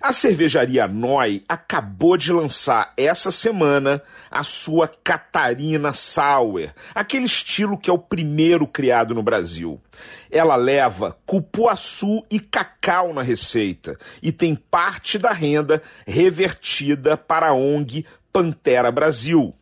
A cervejaria Noi acabou de lançar essa semana a sua Catarina Sour, aquele estilo que é o primeiro criado no Brasil. Ela leva cupuaçu e cacau na receita e tem parte da renda revertida para a ONG Pantera Brasil.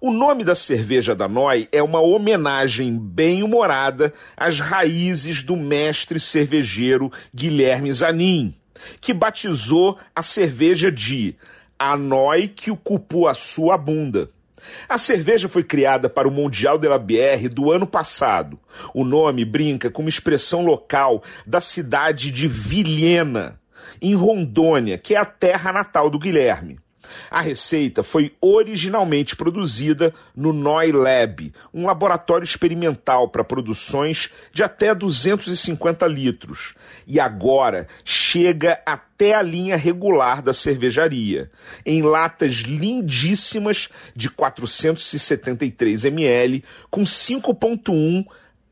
O nome da cerveja da Noi é uma homenagem bem humorada às raízes do mestre cervejeiro Guilherme Zanin que batizou a cerveja de Anói que o cupuaçu abunda. A cerveja foi criada para o Mundial de la Bière do ano passado. O nome brinca com uma expressão local da cidade de Vilhena, em Rondônia, que é a terra natal do Guilherme. A receita foi originalmente produzida no Noi Lab, um laboratório experimental para produções de até 250 litros, e agora chega até a linha regular da cervejaria, em latas lindíssimas de 473 ml, com 5,1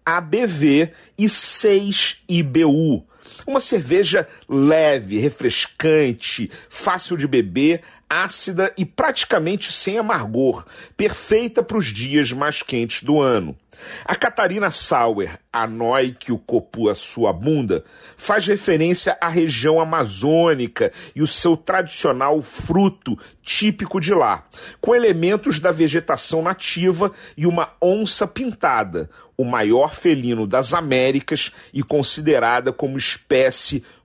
ABV e 6 IBU. Uma cerveja leve, refrescante, fácil de beber, ácida e praticamente sem amargor, perfeita para os dias mais quentes do ano. A Catarina Sauer, a Noi que o copua sua bunda, faz referência à região amazônica e o seu tradicional fruto típico de lá, com elementos da vegetação nativa e uma onça pintada, o maior felino das Américas e considerada como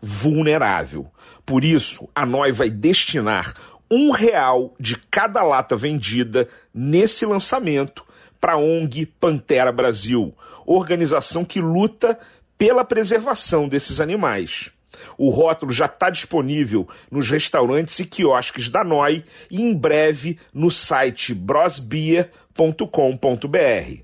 vulnerável. Por isso, a Noi vai destinar um real de cada lata vendida nesse lançamento para a ONG Pantera Brasil, organização que luta pela preservação desses animais. O rótulo já está disponível nos restaurantes e quiosques da NOI e em breve no site brosbeer.com.br.